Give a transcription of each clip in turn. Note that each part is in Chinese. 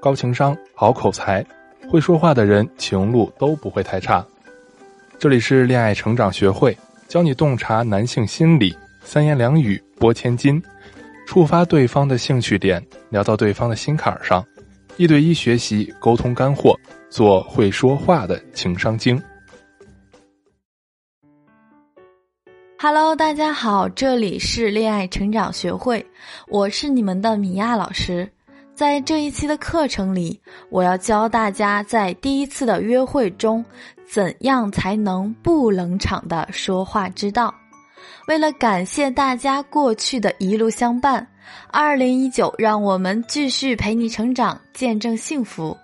高情商、好口才，会说话的人情路都不会太差。这里是恋爱成长学会，教你洞察男性心理，三言两语拨千金，触发对方的兴趣点，聊到对方的心坎上，一对一学习沟通干货，做会说话的情商精。Hello，大家好，这里是恋爱成长学会，我是你们的米娅老师。在这一期的课程里，我要教大家在第一次的约会中，怎样才能不冷场的说话之道。为了感谢大家过去的一路相伴，二零一九，让我们继续陪你成长，见证幸福。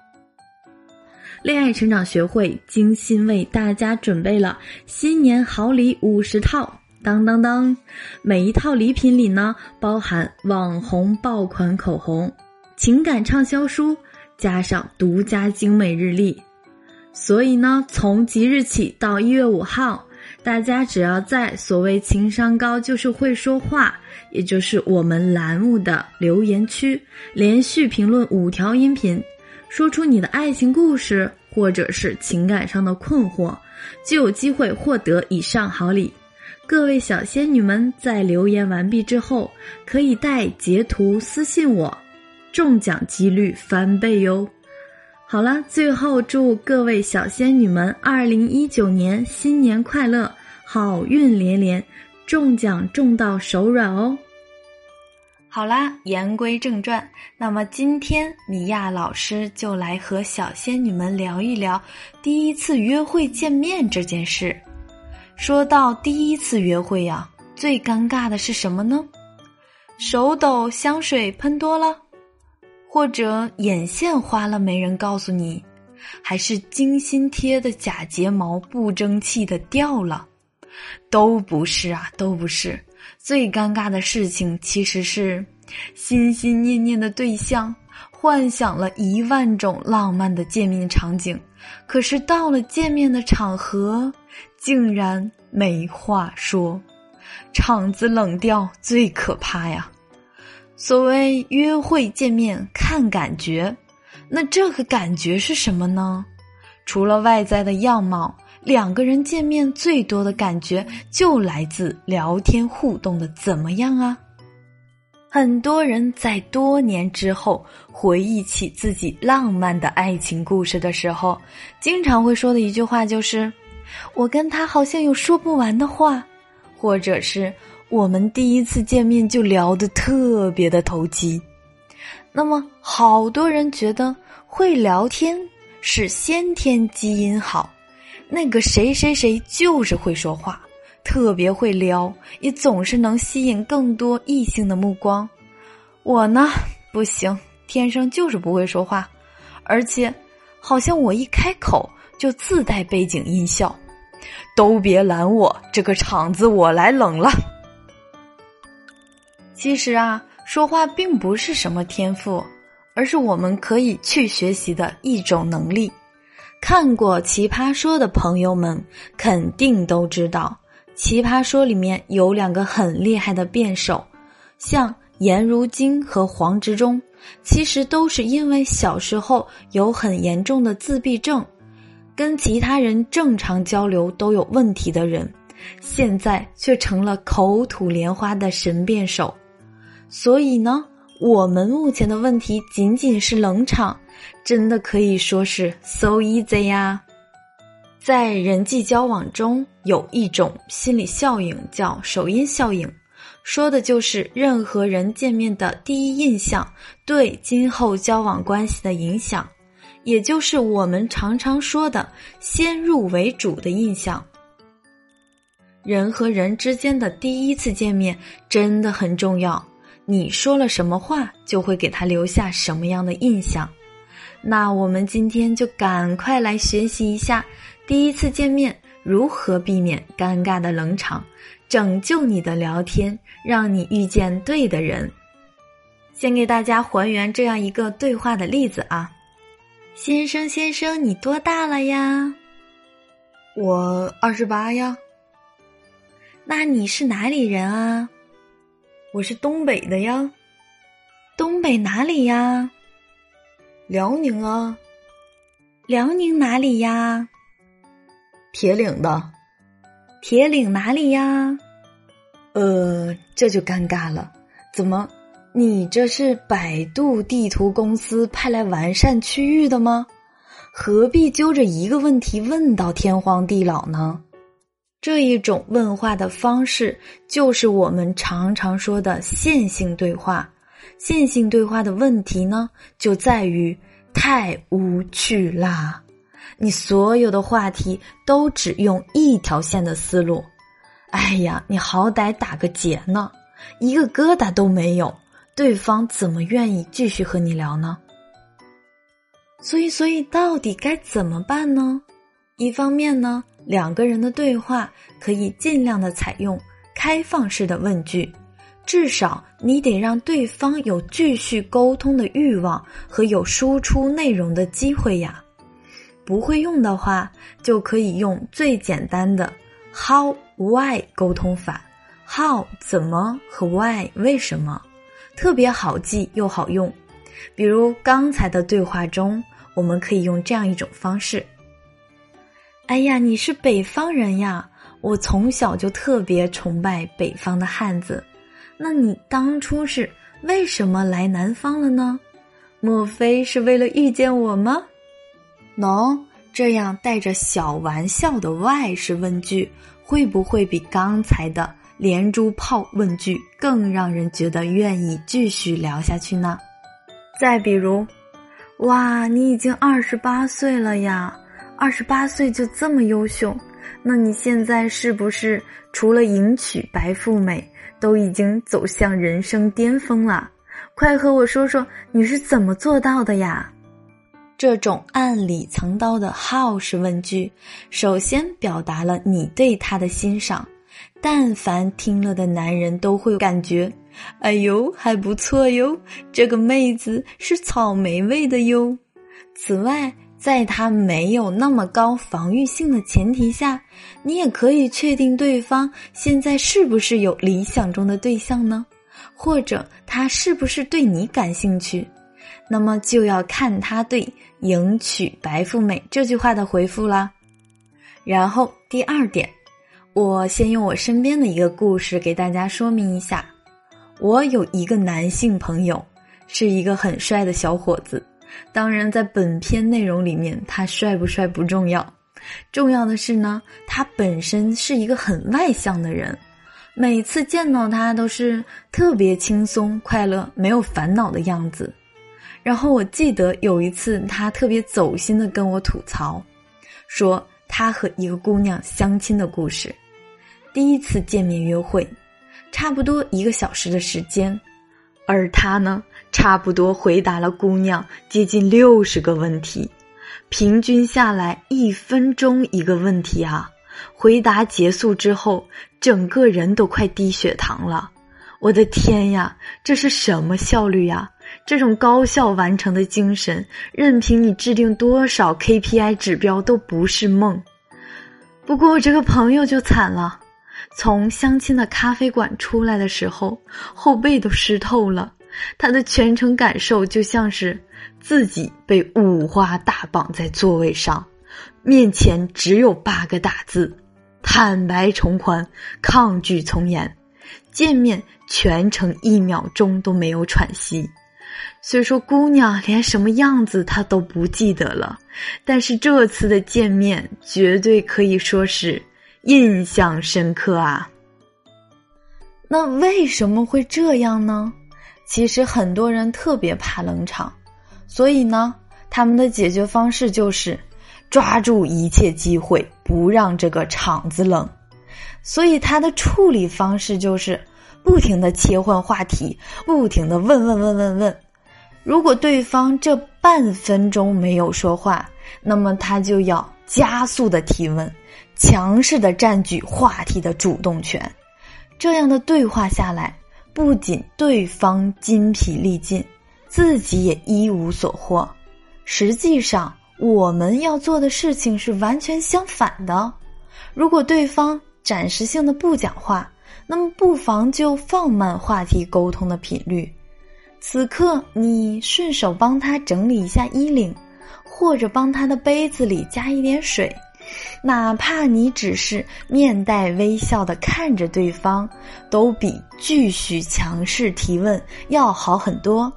恋爱成长学会精心为大家准备了新年好礼五十套。当当当！每一套礼品里呢，包含网红爆款口红、情感畅销书，加上独家精美日历。所以呢，从即日起到一月五号，大家只要在所谓情商高就是会说话，也就是我们栏目的留言区连续评论五条音频，说出你的爱情故事或者是情感上的困惑，就有机会获得以上好礼。各位小仙女们，在留言完毕之后，可以带截图私信我，中奖几率翻倍哟！好了，最后祝各位小仙女们二零一九年新年快乐，好运连连，中奖中到手软哦！好啦，言归正传，那么今天米娅老师就来和小仙女们聊一聊第一次约会见面这件事。说到第一次约会呀，最尴尬的是什么呢？手抖、香水喷多了，或者眼线花了没人告诉你，还是精心贴的假睫毛不争气的掉了，都不是啊，都不是。最尴尬的事情其实是，心心念念的对象，幻想了一万种浪漫的见面场景，可是到了见面的场合。竟然没话说，场子冷掉最可怕呀！所谓约会见面看感觉，那这个感觉是什么呢？除了外在的样貌，两个人见面最多的感觉就来自聊天互动的怎么样啊？很多人在多年之后回忆起自己浪漫的爱情故事的时候，经常会说的一句话就是。我跟他好像有说不完的话，或者是我们第一次见面就聊得特别的投机。那么，好多人觉得会聊天是先天基因好，那个谁谁谁就是会说话，特别会撩，也总是能吸引更多异性的目光。我呢，不行，天生就是不会说话，而且好像我一开口就自带背景音效。都别拦我，这个场子我来冷了。其实啊，说话并不是什么天赋，而是我们可以去学习的一种能力。看过《奇葩说》的朋友们肯定都知道，《奇葩说》里面有两个很厉害的辩手，像颜如晶和黄执中，其实都是因为小时候有很严重的自闭症。跟其他人正常交流都有问题的人，现在却成了口吐莲花的神辩手。所以呢，我们目前的问题仅仅是冷场，真的可以说是 so easy 呀。在人际交往中，有一种心理效应叫首因效应，说的就是任何人见面的第一印象对今后交往关系的影响。也就是我们常常说的“先入为主”的印象。人和人之间的第一次见面真的很重要，你说了什么话，就会给他留下什么样的印象。那我们今天就赶快来学习一下，第一次见面如何避免尴尬的冷场，拯救你的聊天，让你遇见对的人。先给大家还原这样一个对话的例子啊。先生，先生，你多大了呀？我二十八呀。那你是哪里人啊？我是东北的呀。东北哪里呀？辽宁啊。辽宁哪里呀？铁岭的。铁岭哪里呀？呃，这就尴尬了。怎么，你这是百度地图公司派来完善区域的吗？何必揪着一个问题问到天荒地老呢？这一种问话的方式，就是我们常常说的线性对话。线性对话的问题呢，就在于太无趣啦！你所有的话题都只用一条线的思路，哎呀，你好歹打个结呢，一个疙瘩都没有，对方怎么愿意继续和你聊呢？所以，所以到底该怎么办呢？一方面呢，两个人的对话可以尽量的采用开放式的问句，至少你得让对方有继续沟通的欲望和有输出内容的机会呀。不会用的话，就可以用最简单的 how why 沟通法，how 怎么和 why 为什么，特别好记又好用。比如刚才的对话中。我们可以用这样一种方式。哎呀，你是北方人呀！我从小就特别崇拜北方的汉子。那你当初是为什么来南方了呢？莫非是为了遇见我吗？喏，这样带着小玩笑的外式问句，会不会比刚才的连珠炮问句更让人觉得愿意继续聊下去呢？再比如。哇，你已经二十八岁了呀！二十八岁就这么优秀，那你现在是不是除了迎娶白富美，都已经走向人生巅峰了？快和我说说你是怎么做到的呀？这种暗里藏刀的 how 式问句，首先表达了你对他的欣赏，但凡听了的男人都会感觉。哎呦，还不错哟！这个妹子是草莓味的哟。此外，在他没有那么高防御性的前提下，你也可以确定对方现在是不是有理想中的对象呢？或者他是不是对你感兴趣？那么就要看他对“迎娶白富美”这句话的回复啦。然后第二点，我先用我身边的一个故事给大家说明一下。我有一个男性朋友，是一个很帅的小伙子。当然，在本篇内容里面，他帅不帅不重要，重要的是呢，他本身是一个很外向的人。每次见到他都是特别轻松、快乐、没有烦恼的样子。然后我记得有一次，他特别走心的跟我吐槽，说他和一个姑娘相亲的故事。第一次见面约会。差不多一个小时的时间，而他呢，差不多回答了姑娘接近六十个问题，平均下来一分钟一个问题啊！回答结束之后，整个人都快低血糖了。我的天呀，这是什么效率呀？这种高效完成的精神，任凭你制定多少 KPI 指标都不是梦。不过我这个朋友就惨了。从相亲的咖啡馆出来的时候，后背都湿透了。他的全程感受就像是自己被五花大绑在座位上，面前只有八个大字：坦白从宽，抗拒从严。见面全程一秒钟都没有喘息。虽说姑娘连什么样子他都不记得了，但是这次的见面绝对可以说是。印象深刻啊！那为什么会这样呢？其实很多人特别怕冷场，所以呢，他们的解决方式就是抓住一切机会，不让这个场子冷。所以他的处理方式就是不停的切换话题，不停的问问问问问。如果对方这半分钟没有说话，那么他就要加速的提问。强势的占据话题的主动权，这样的对话下来，不仅对方筋疲力尽，自己也一无所获。实际上，我们要做的事情是完全相反的。如果对方暂时性的不讲话，那么不妨就放慢话题沟通的频率。此刻你顺手帮他整理一下衣领，或者帮他的杯子里加一点水，哪怕你只是面带微笑的看着对方，都比继续强势提问要好很多。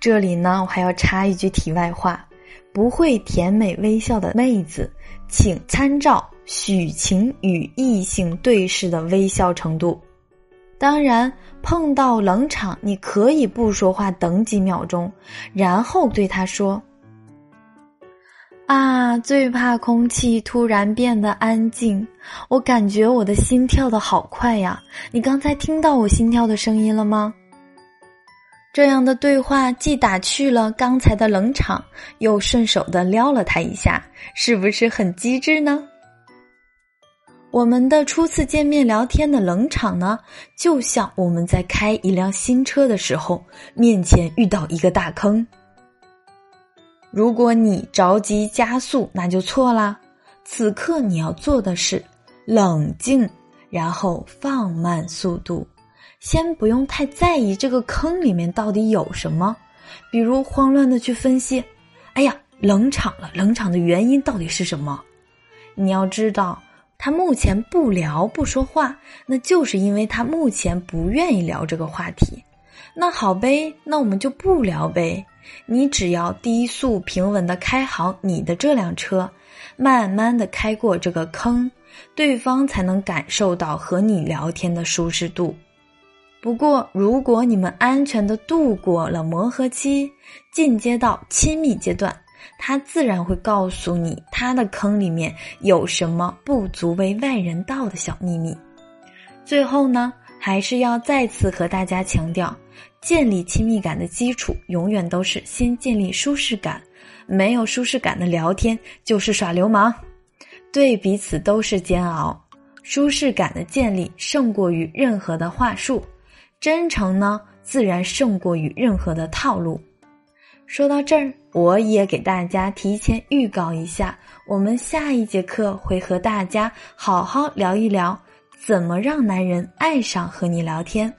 这里呢，我还要插一句题外话：不会甜美微笑的妹子，请参照许晴与异性对视的微笑程度。当然，碰到冷场，你可以不说话，等几秒钟，然后对他说：“啊，最怕空气突然变得安静，我感觉我的心跳的好快呀！你刚才听到我心跳的声音了吗？”这样的对话既打去了刚才的冷场，又顺手的撩了他一下，是不是很机智呢？我们的初次见面聊天的冷场呢，就像我们在开一辆新车的时候，面前遇到一个大坑。如果你着急加速，那就错啦。此刻你要做的是冷静，然后放慢速度，先不用太在意这个坑里面到底有什么，比如慌乱的去分析，哎呀，冷场了，冷场的原因到底是什么？你要知道。他目前不聊不说话，那就是因为他目前不愿意聊这个话题。那好呗，那我们就不聊呗。你只要低速平稳的开好你的这辆车，慢慢的开过这个坑，对方才能感受到和你聊天的舒适度。不过，如果你们安全的度过了磨合期，进阶到亲密阶段。他自然会告诉你，他的坑里面有什么不足为外人道的小秘密。最后呢，还是要再次和大家强调，建立亲密感的基础永远都是先建立舒适感。没有舒适感的聊天就是耍流氓，对彼此都是煎熬。舒适感的建立胜过于任何的话术，真诚呢，自然胜过于任何的套路。说到这儿，我也给大家提前预告一下，我们下一节课会和大家好好聊一聊，怎么让男人爱上和你聊天。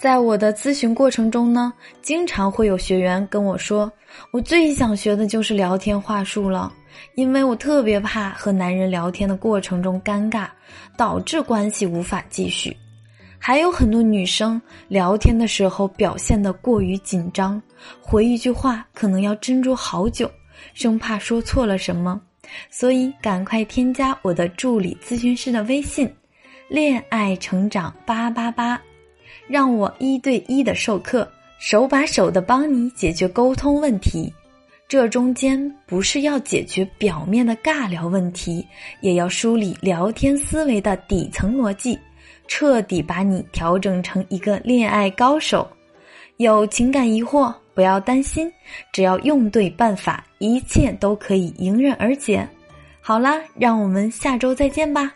在我的咨询过程中呢，经常会有学员跟我说，我最想学的就是聊天话术了，因为我特别怕和男人聊天的过程中尴尬，导致关系无法继续。还有很多女生聊天的时候表现的过于紧张，回一句话可能要斟酌好久，生怕说错了什么，所以赶快添加我的助理咨询师的微信“恋爱成长八八八”，让我一对一的授课，手把手的帮你解决沟通问题。这中间不是要解决表面的尬聊问题，也要梳理聊天思维的底层逻辑。彻底把你调整成一个恋爱高手，有情感疑惑不要担心，只要用对办法，一切都可以迎刃而解。好啦，让我们下周再见吧。